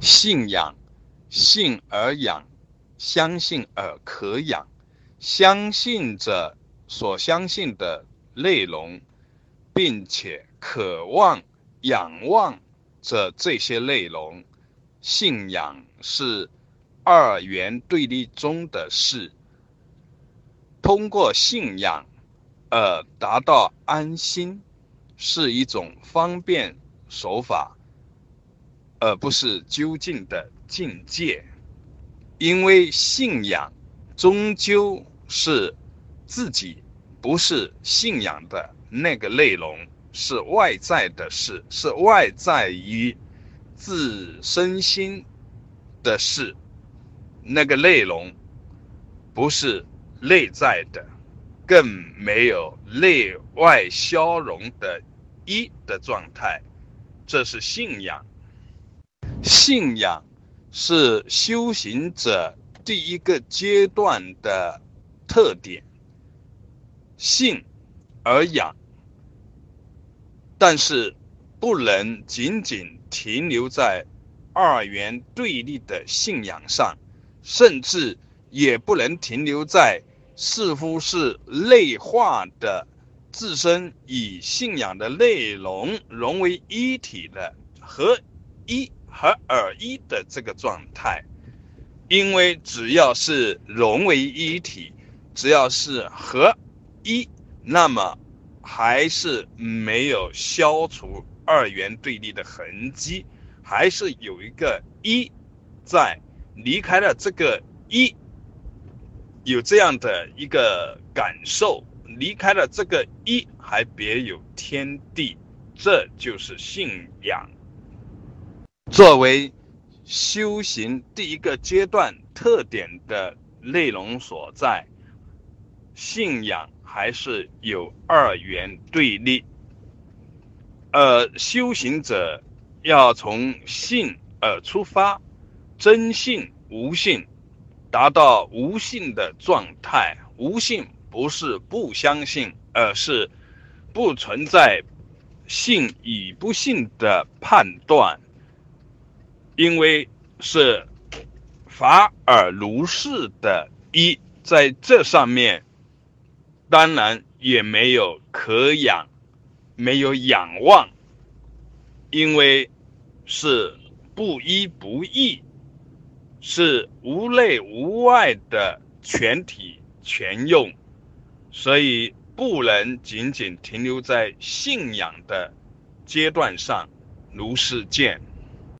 信仰，信而养，相信而可养，相信着所相信的内容，并且渴望、仰望着这些内容。信仰是二元对立中的事。通过信仰而达到安心，是一种方便手法，而不是究竟的境界。因为信仰终究是自己，不是信仰的那个内容，是外在的事，是外在于自身心的事。那个内容不是。内在的，更没有内外消融的一的状态，这是信仰。信仰是修行者第一个阶段的特点，信而养，但是不能仅仅停留在二元对立的信仰上，甚至也不能停留在。似乎是内化的，自身与信仰的内容融为一体的合一和二一的这个状态，因为只要是融为一体，只要是合一，那么还是没有消除二元对立的痕迹，还是有一个一在，离开了这个一。有这样的一个感受，离开了这个一，还别有天地，这就是信仰。作为修行第一个阶段特点的内容所在，信仰还是有二元对立，而修行者要从信而出发，真信无信。达到无信的状态，无信不是不相信，而是不存在信与不信的判断，因为是法尔如是的一，在这上面，当然也没有可仰，没有仰望，因为是不依不异。是无内无外的全体全用，所以不能仅仅停留在信仰的阶段上，如是见。